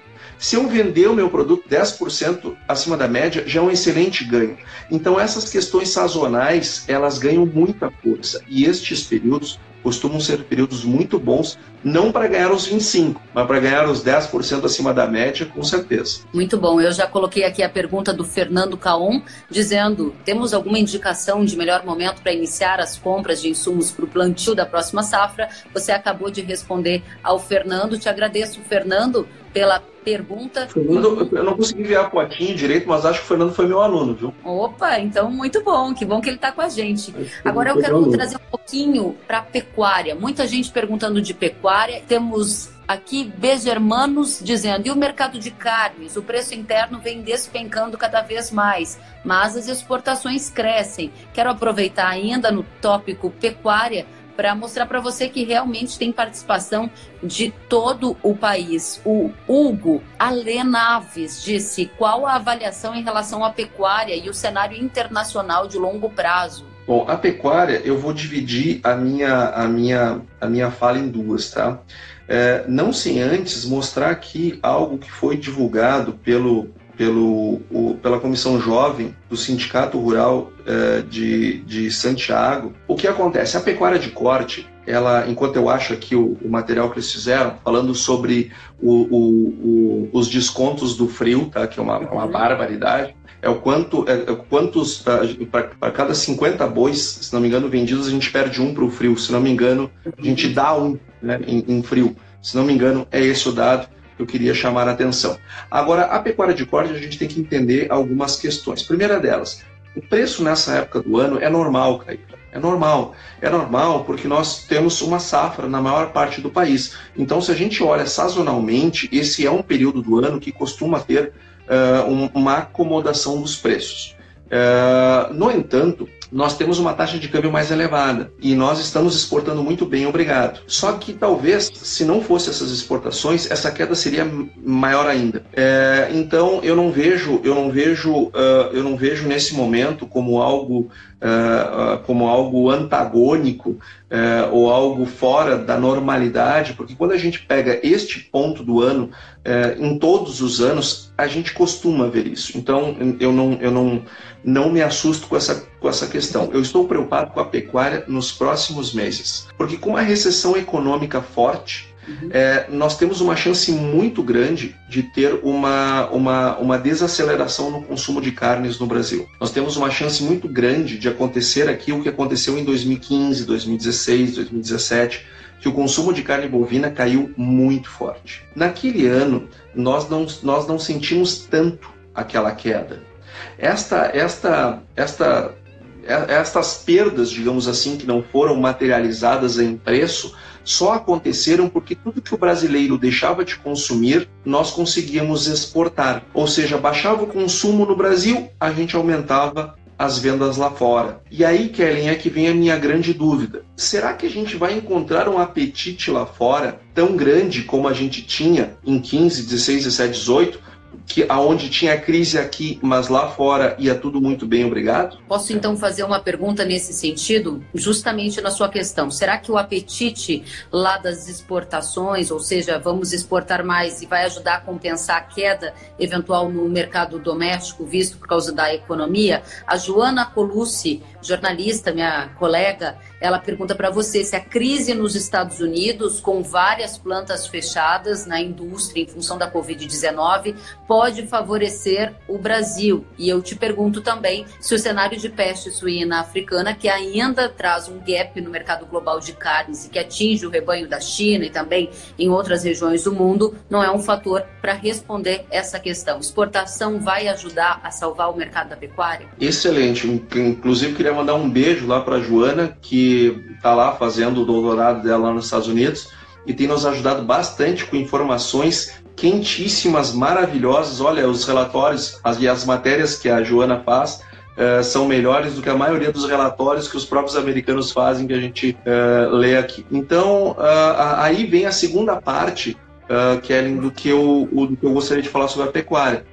Se eu vender o meu produto 10% acima da média, já é um excelente ganho. Então essas questões sazonais, elas ganham muita força. E estes períodos costumam ser períodos muito bons, não para ganhar os 25, mas para ganhar os 10% acima da média, com certeza. Muito bom. Eu já coloquei aqui a pergunta do Fernando Caon, dizendo: temos alguma indicação de melhor momento para iniciar as compras de insumos para o plantio da próxima safra? Você acabou de responder ao Fernando. Te agradeço, Fernando, pela pergunta. Fernando, eu não consegui ver a fotinho direito, mas acho que o Fernando foi meu aluno, viu? Opa, então muito bom, que bom que ele está com a gente. Agora eu quero trazer um pouquinho para pecuária. Muita gente perguntando de pecuária. Temos aqui Begermanos dizendo: e o mercado de carnes? O preço interno vem despencando cada vez mais, mas as exportações crescem. Quero aproveitar ainda no tópico pecuária para mostrar para você que realmente tem participação de todo o país. O Hugo Alenaves disse qual a avaliação em relação à pecuária e o cenário internacional de longo prazo. Bom, a pecuária eu vou dividir a minha, a minha, a minha fala em duas, tá? É, não sem antes mostrar aqui algo que foi divulgado pelo pelo, o, pela Comissão Jovem do Sindicato Rural eh, de, de Santiago. O que acontece? A pecuária de corte, ela, enquanto eu acho aqui o, o material que eles fizeram, falando sobre o, os descontos do frio, tá? que é uma, uma barbaridade, é o quanto, é, é quantos, para cada 50 bois, se não me engano, vendidos, a gente perde um para o frio, se não me engano, a gente dá um né, em, em frio. Se não me engano, é esse o dado eu queria chamar a atenção. Agora, a pecuária de corte, a gente tem que entender algumas questões. Primeira delas, o preço nessa época do ano é normal, Caíra. É normal. É normal porque nós temos uma safra na maior parte do país. Então, se a gente olha sazonalmente, esse é um período do ano que costuma ter uh, um, uma acomodação dos preços. Uh, no entanto, nós temos uma taxa de câmbio mais elevada e nós estamos exportando muito bem, obrigado. Só que talvez, se não fosse essas exportações, essa queda seria maior ainda. É, então eu não vejo, eu não vejo, uh, eu não vejo nesse momento como algo uh, como algo antagônico uh, ou algo fora da normalidade, porque quando a gente pega este ponto do ano, em todos os anos, a gente costuma ver isso. Então eu não, eu não, não me assusto com essa, com essa questão. Eu estou preocupado com a pecuária nos próximos meses, porque com uma recessão econômica forte, É, nós temos uma chance muito grande de ter uma, uma, uma desaceleração no consumo de carnes no Brasil. Nós temos uma chance muito grande de acontecer aqui o que aconteceu em 2015, 2016, 2017, que o consumo de carne bovina caiu muito forte. Naquele ano, nós não, nós não sentimos tanto aquela queda. Esta, esta, esta, estas perdas, digamos assim, que não foram materializadas em preço, só aconteceram porque tudo que o brasileiro deixava de consumir, nós conseguíamos exportar. Ou seja, baixava o consumo no Brasil, a gente aumentava as vendas lá fora. E aí, Kellen, é que vem a minha grande dúvida. Será que a gente vai encontrar um apetite lá fora tão grande como a gente tinha em 15, 16, 17, 18? Que aonde tinha crise aqui, mas lá fora ia tudo muito bem, obrigado? Posso então fazer uma pergunta nesse sentido, justamente na sua questão. Será que o apetite lá das exportações, ou seja, vamos exportar mais e vai ajudar a compensar a queda eventual no mercado doméstico, visto por causa da economia? A Joana Colucci, jornalista, minha colega, ela pergunta para você se a crise nos Estados Unidos, com várias plantas fechadas na indústria em função da Covid-19, pode favorecer o Brasil. E eu te pergunto também se o cenário de peste suína africana, que ainda traz um gap no mercado global de carnes e que atinge o rebanho da China e também em outras regiões do mundo, não é um fator para responder essa questão. Exportação vai ajudar a salvar o mercado da pecuária? Excelente. Inclusive, queria mandar um beijo lá para a Joana, que está lá fazendo o doutorado dela nos Estados Unidos e tem nos ajudado bastante com informações quentíssimas, maravilhosas. Olha, os relatórios as, e as matérias que a Joana faz uh, são melhores do que a maioria dos relatórios que os próprios americanos fazem, que a gente uh, lê aqui. Então, uh, aí vem a segunda parte uh, Kellen, do que, eu, do que eu gostaria de falar sobre a pecuária.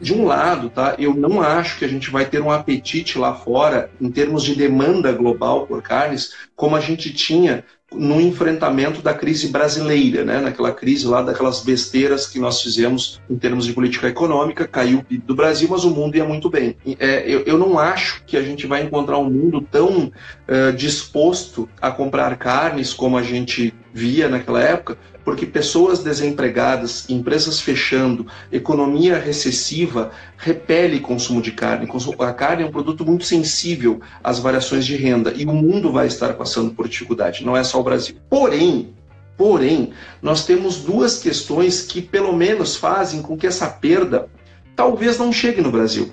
De um lado, tá, eu não acho que a gente vai ter um apetite lá fora, em termos de demanda global por carnes, como a gente tinha no enfrentamento da crise brasileira, né? naquela crise lá daquelas besteiras que nós fizemos em termos de política econômica, caiu o PIB do Brasil, mas o mundo ia muito bem. É, eu, eu, não acho que a gente vai encontrar um mundo tão uh, disposto a comprar carnes como a gente via naquela época, porque pessoas desempregadas, empresas fechando, economia recessiva repele consumo de carne. A carne é um produto muito sensível às variações de renda e o mundo vai estar passando por dificuldade, não é só o Brasil. Porém, porém, nós temos duas questões que pelo menos fazem com que essa perda talvez não chegue no Brasil,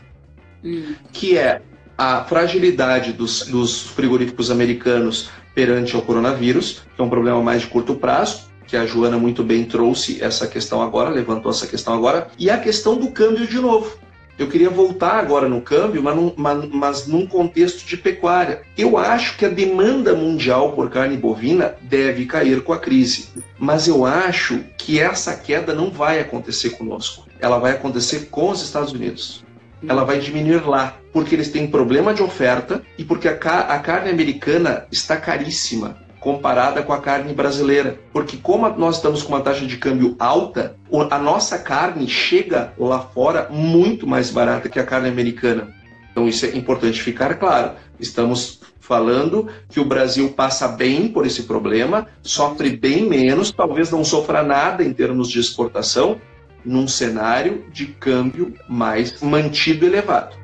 hum. que é a fragilidade dos, dos frigoríficos americanos perante ao coronavírus, que é um problema mais de curto prazo, que a Joana muito bem trouxe essa questão agora, levantou essa questão agora, e a questão do câmbio de novo. Eu queria voltar agora no câmbio, mas num, mas, num contexto de pecuária. Eu acho que a demanda mundial por carne bovina deve cair com a crise, mas eu acho que essa queda não vai acontecer conosco. Ela vai acontecer com os Estados Unidos. Ela vai diminuir lá, porque eles têm problema de oferta e porque a, a carne americana está caríssima comparada com a carne brasileira. Porque como nós estamos com uma taxa de câmbio alta, a nossa carne chega lá fora muito mais barata que a carne americana. Então isso é importante ficar claro. Estamos falando que o Brasil passa bem por esse problema, sofre bem menos, talvez não sofra nada em termos de exportação, num cenário de câmbio mais mantido elevado.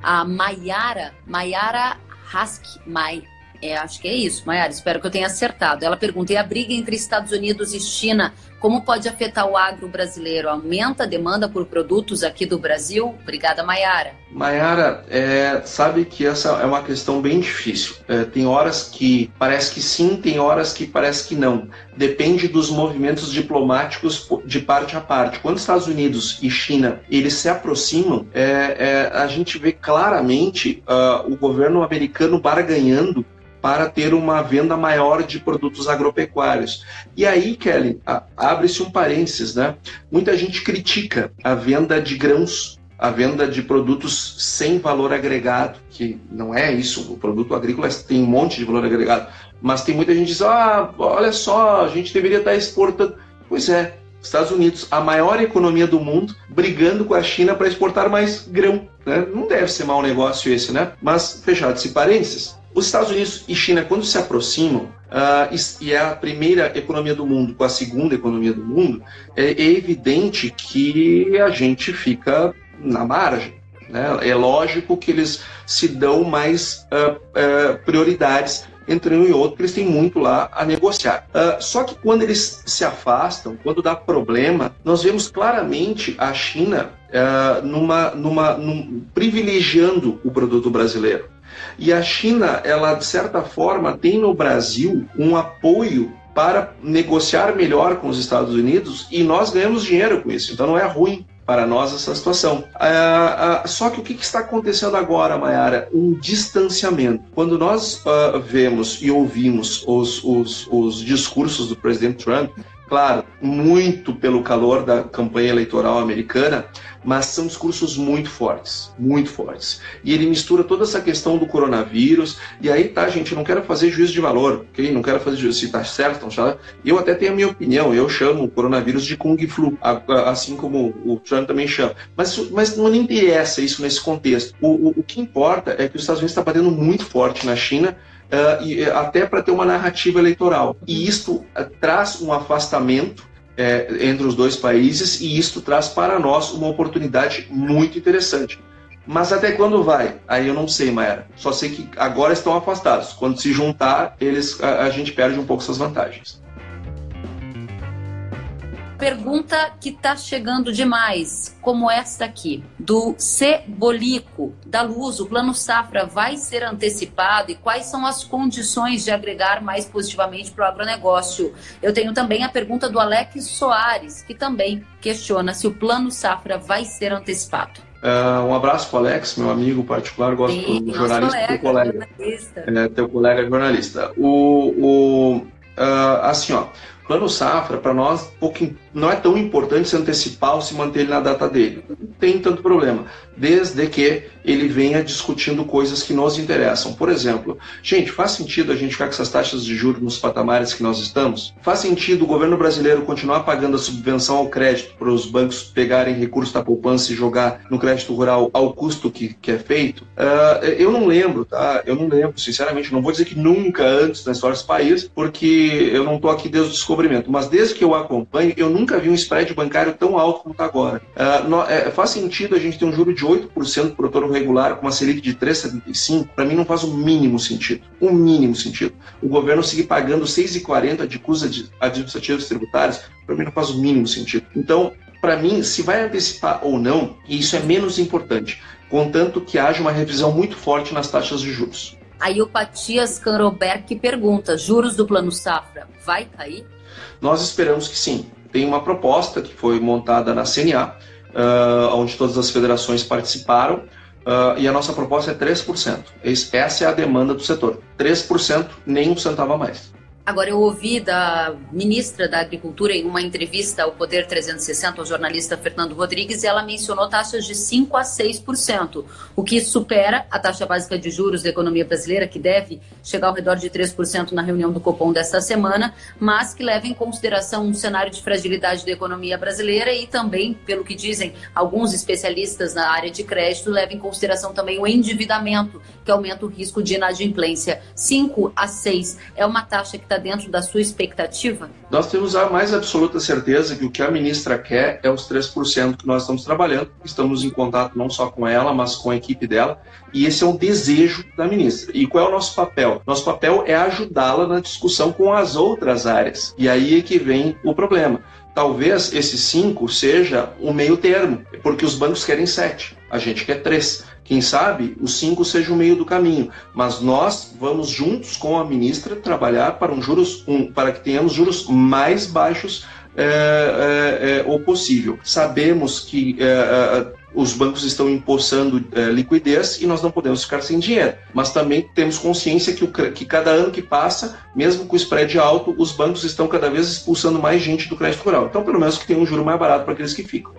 A Maiara, Maiara Hask Mai, É, acho que é isso, Maiara. Espero que eu tenha acertado. Ela pergunta: e a briga entre Estados Unidos e China, como pode afetar o agro brasileiro? Aumenta a demanda por produtos aqui do Brasil? Obrigada, Maiara. Maiara, é, sabe que essa é uma questão bem difícil. É, tem horas que parece que sim, tem horas que parece que não. Depende dos movimentos diplomáticos de parte a parte. Quando Estados Unidos e China eles se aproximam, é, é a gente vê claramente uh, o governo americano barganhando para ter uma venda maior de produtos agropecuários. E aí, Kelly, abre-se um parênteses, né? Muita gente critica a venda de grãos, a venda de produtos sem valor agregado, que não é isso. O produto agrícola tem um monte de valor agregado, mas tem muita gente que diz: ah, olha só, a gente deveria estar exportando. Pois é, Estados Unidos, a maior economia do mundo, brigando com a China para exportar mais grão. Né? Não deve ser mau negócio esse, né? Mas, fechado esse parênteses, os Estados Unidos e China, quando se aproximam, uh, e é a primeira economia do mundo com a segunda economia do mundo, é, evidente que a gente fica na margem. Né? É lógico que eles se dão mais uh, uh, prioridades entre um e outro, porque eles têm muito lá a negociar. Uh, só que quando eles se afastam, quando dá problema, nós vemos claramente a China uh, numa, numa, num, privilegiando o produto brasileiro. E a China, ela de certa forma tem no Brasil um apoio para negociar melhor com os Estados Unidos e nós ganhamos dinheiro com isso. Então não é ruim para nós essa situação. Ah, ah, só que o que, está acontecendo agora, Mayara? Um distanciamento. Quando nós ah, vemos e ouvimos os, os, os discursos do presidente Trump, claro, muito pelo calor da campanha eleitoral americana, mas são discursos muito fortes, muito fortes. E ele mistura toda essa questão do coronavírus, e aí tá, gente, não quero fazer juízo de valor, ok? Não quero fazer juízo se tá certo, não Eu até tenho a minha opinião, eu chamo o coronavírus de Kung Flu, assim como o Trump também chama. Mas, mas não interessa isso nesse contexto. O, o, o que importa é que os Estados Unidos está batendo muito forte na China, uh, e, eh, até para ter uma narrativa eleitoral. E isto uh, traz um afastamento é, entre os dois países e isto traz para nós uma oportunidade muito interessante. Mas até quando vai? Aí eu não sei, Maera. Só sei que agora estão afastados. Quando se juntar, eles a, a gente perde um pouco essas vantagens pergunta que está chegando demais, como esta aqui, do Cebolico, da Luz, o Plano Safra vai ser antecipado e quais são as condições de agregar mais positivamente para o agronegócio? Eu tenho também a pergunta do Alex Soares, que também questiona se o Plano Safra vai ser antecipado. Uh, um abraço para o Alex, meu amigo particular, gosto Sim, do jornalista, colega, teu colega. É, teu colega jornalista. O, o uh, assim, ó, Plano Safra, para nós, pouco, não é tão importante se antecipar ou se manter ele na data dele. Não tem tanto problema, desde que ele venha discutindo coisas que nos interessam. Por exemplo, gente, faz sentido a gente ficar com essas taxas de juros nos patamares que nós estamos? Faz sentido o governo brasileiro continuar pagando a subvenção ao crédito para os bancos pegarem recursos da poupança e jogar no crédito rural ao custo que, que é feito? Uh, eu não lembro, tá? Eu não lembro, sinceramente. Não vou dizer que nunca antes na história desse país, porque eu não estou aqui desde o descobrimento. Mas desde que eu acompanho, eu nunca vi um spread bancário tão alto como está agora. Uh, no, é, faz sentido a gente ter um juro de 8% por todo regular com uma Selic de 3,75, para mim não faz o mínimo sentido. O mínimo sentido. O governo seguir pagando 6,40 de custos administrativos tributários, para mim não faz o mínimo sentido. Então, para mim, se vai antecipar ou não, isso é menos importante, contanto que haja uma revisão muito forte nas taxas de juros. Aí o Patias Canroberg pergunta: juros do Plano Safra vai cair? Nós esperamos que sim. Tem uma proposta que foi montada na CNA, uh, onde todas as federações participaram, uh, e a nossa proposta é 3%. Essa é a demanda do setor. 3%, nem um centavo a mais. Agora, eu ouvi da ministra da Agricultura em uma entrevista ao Poder 360 ao jornalista Fernando Rodrigues e ela mencionou taxas de 5% a 6%, o que supera a taxa básica de juros da economia brasileira, que deve chegar ao redor de 3% na reunião do Copom desta semana, mas que leva em consideração um cenário de fragilidade da economia brasileira e também, pelo que dizem alguns especialistas na área de crédito, leva em consideração também o endividamento, que aumenta o risco de inadimplência. 5 a 6 é uma taxa que está dentro da sua expectativa? Nós temos a mais absoluta certeza que o que a ministra quer é os 3% que nós estamos trabalhando. Estamos em contato não só com ela, mas com a equipe dela. E esse é o desejo da ministra. E qual é o nosso papel? Nosso papel é ajudá-la na discussão com as outras áreas. E aí é que vem o problema. Talvez esse 5 seja o meio termo, porque os bancos querem 7, a gente quer 3. Quem sabe o 5 seja o meio do caminho, mas nós vamos juntos com a ministra trabalhar para, um juros, um, para que tenhamos juros mais baixos é, é, é, o possível. Sabemos que é, é, os bancos estão empossando é, liquidez e nós não podemos ficar sem dinheiro. Mas também temos consciência que, o, que cada ano que passa, mesmo com o spread alto, os bancos estão cada vez expulsando mais gente do crédito rural. Então, pelo menos que tenha um juro mais barato para aqueles que ficam.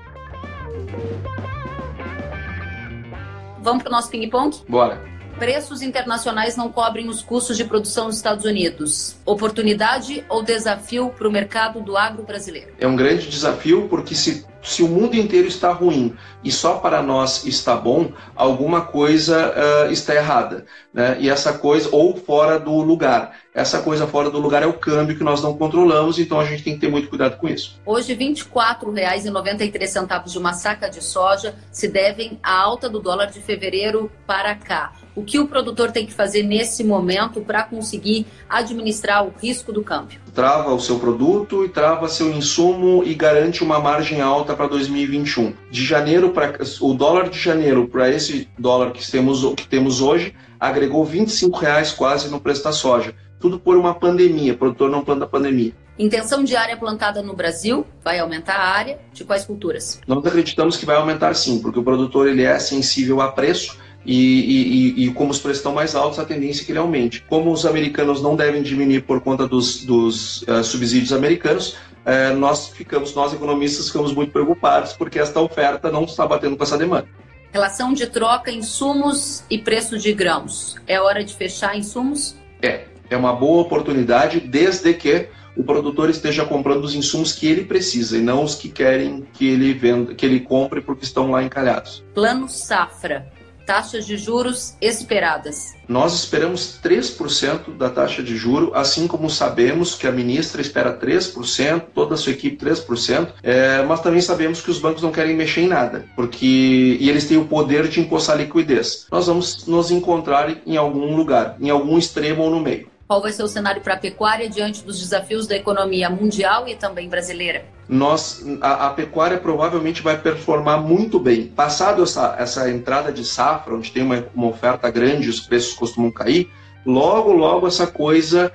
Vamos para o nosso ping-pong? Bora. Preços internacionais não cobrem os custos de produção nos Estados Unidos. Oportunidade ou desafio para o mercado do agro brasileiro? É um grande desafio porque se se o mundo inteiro está ruim e só para nós está bom, alguma coisa uh, está errada. Né? E essa coisa, ou fora do lugar. Essa coisa fora do lugar é o câmbio que nós não controlamos, então a gente tem que ter muito cuidado com isso. Hoje, R$ 24,93 de uma saca de soja se devem à alta do dólar de fevereiro para cá. O que o produtor tem que fazer nesse momento para conseguir administrar o risco do câmbio? Trava o seu produto e trava seu insumo e garante uma margem alta para 2021. De janeiro para o dólar de janeiro para esse dólar que temos, que temos hoje agregou 25 reais quase no preço da soja. Tudo por uma pandemia, o produtor não planta pandemia. Intenção de área plantada no Brasil vai aumentar a área de quais culturas? Nós acreditamos que vai aumentar sim, porque o produtor ele é sensível a preço e, e, e, como os preços estão mais altos, a tendência é que ele aumente. Como os americanos não devem diminuir por conta dos, dos uh, subsídios americanos, uh, nós ficamos, nós economistas, ficamos muito preocupados porque esta oferta não está batendo com essa demanda. Relação de troca, insumos e preço de grãos. É hora de fechar insumos? É, é uma boa oportunidade desde que o produtor esteja comprando os insumos que ele precisa e não os que querem que ele venda, que ele compre porque estão lá encalhados. Plano safra taxas de juros esperadas? Nós esperamos 3% da taxa de juro, assim como sabemos que a ministra espera 3%, toda a sua equipe 3%, é, mas também sabemos que os bancos não querem mexer em nada, porque e eles têm o poder de impostar liquidez. Nós vamos nos encontrar em algum lugar, em algum extremo ou no meio. Qual vai ser o cenário para a pecuária diante dos desafios da economia mundial e também brasileira? Nós, a, a, pecuária provavelmente vai performar muito bem. Passado essa, essa entrada de safra, onde tem uma, uma oferta grande, os preços costumam cair, logo, logo essa coisa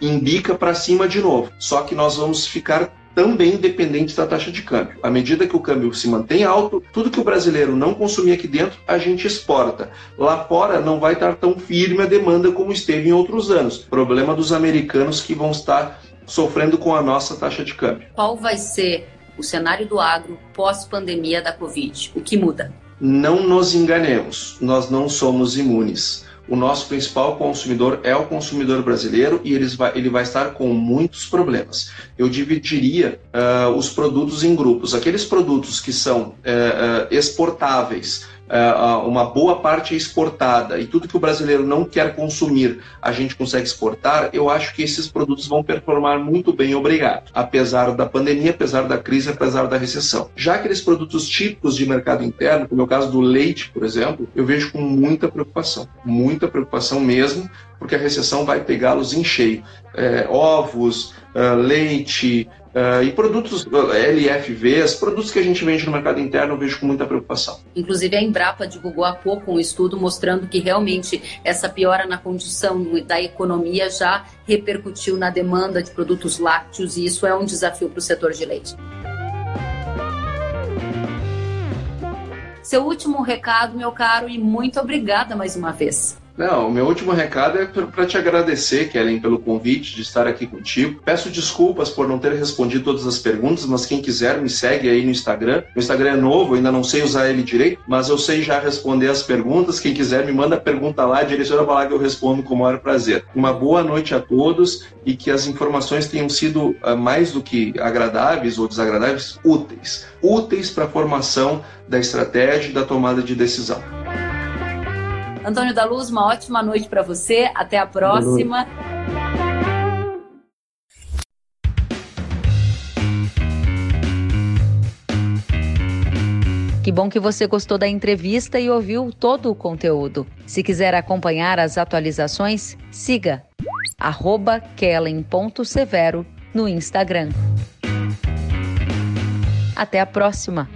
indica para cima de novo. Só que nós vamos ficar também dependentes da taxa de câmbio. À medida que o câmbio se mantém alto, tudo que o brasileiro não consumir aqui dentro, a gente exporta. Lá fora não vai estar tão firme a demanda como esteve em outros anos. Problema dos americanos que vão estar sofrendo com a nossa taxa de câmbio. Qual vai ser o cenário do agro pós-pandemia da Covid? O que muda? Não nos enganemos, nós não somos imunes o nosso principal consumidor é o consumidor brasileiro e ele vai, ele vai estar com muitos problemas. Eu dividiria uh, os produtos em grupos. Aqueles produtos que são uh, uh, exportáveis, uma boa parte é exportada e tudo que o brasileiro não quer consumir a gente consegue exportar, eu acho que esses produtos vão performar muito bem, obrigado. Apesar da pandemia, apesar da crise, apesar da recessão. Já aqueles produtos típicos de mercado interno, como é o caso do leite, por exemplo, eu vejo com muita preocupação, muita preocupação mesmo, porque a recessão vai pegá-los em cheio. É, ovos, uh, leite, Uh, e produtos LFVs, produtos que a gente vende no mercado interno, eu vejo com muita preocupação. Inclusive, a Embrapa divulgou há pouco um estudo mostrando que realmente essa piora na condição da economia já repercutiu na demanda de produtos lácteos e isso é um desafio para o setor de leite. Seu último recado, meu caro, e muito obrigada mais uma vez. Não, o meu último recado é para te agradecer, Kellen, pelo convite de estar aqui contigo. Peço desculpas por não ter respondido todas as perguntas, mas quem quiser me segue aí no Instagram. O Instagram é novo, ainda não sei usar ele direito, mas eu sei já responder as perguntas. Quem quiser me manda pergunta lá, direciona para lá que eu respondo com o maior prazer. Uma boa noite a todos e que as informações tenham sido uh, mais do que agradáveis ou desagradáveis, úteis. Úteis para a formação da estratégia e da tomada de decisão. Antônio da Luz, uma ótima noite para você. Até a próxima. Que bom que você gostou da entrevista e ouviu todo o conteúdo. Se quiser acompanhar as atualizações, siga kellen.severo no Instagram. Até a próxima!